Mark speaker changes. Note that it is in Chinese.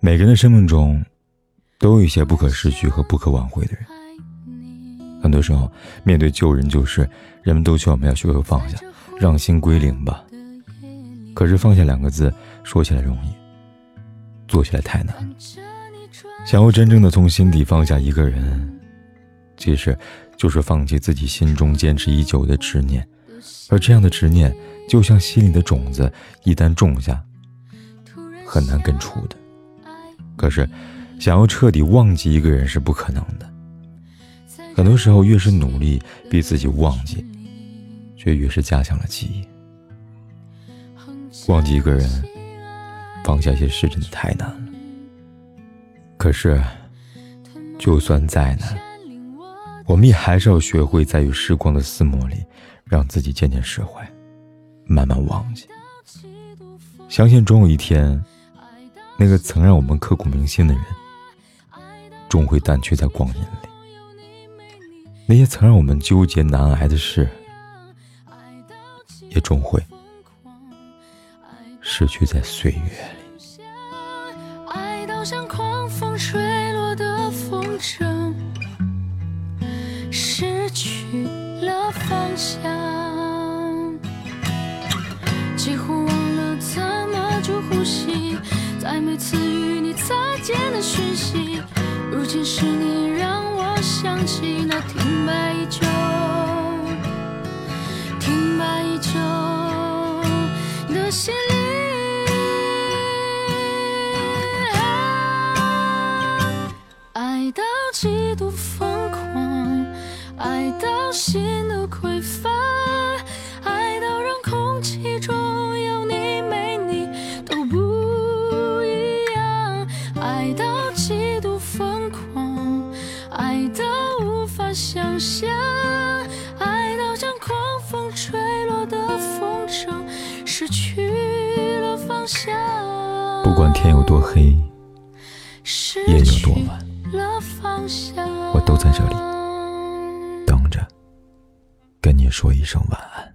Speaker 1: 每个人的生命中，都有一些不可失去和不可挽回的人。很多时候，面对旧人旧事，人们都希望我们要学会放下，让心归零吧。可是放下两个字，说起来容易，做起来太难。想要真正的从心底放下一个人，其实就是放弃自己心中坚持已久的执念。而这样的执念，就像心里的种子，一旦种下，很难根除的。可是，想要彻底忘记一个人是不可能的。很多时候，越是努力逼自己忘记，却越是加强了记忆。忘记一个人，放下一些事真的太难了。可是，就算再难，我们也还是要学会在与时光的撕磨里，让自己渐渐释怀，慢慢忘记。相信总有一天。那个曾让我们刻骨铭心的人，终会淡去在光阴里；那些曾让我们纠结难挨的事，也终会失去在岁月里。爱到像狂风吹落的风筝，失去了方向，几乎忘了怎么去呼吸。在每次与你擦肩的讯息，如今是你让我想起那停摆已久、停摆已久的心灵。爱到极度疯狂，爱到心想象，爱到像狂风吹落的风筝，失去了方向。不管天有多黑，夜有多晚，我都在这里等着，跟你说一声晚安。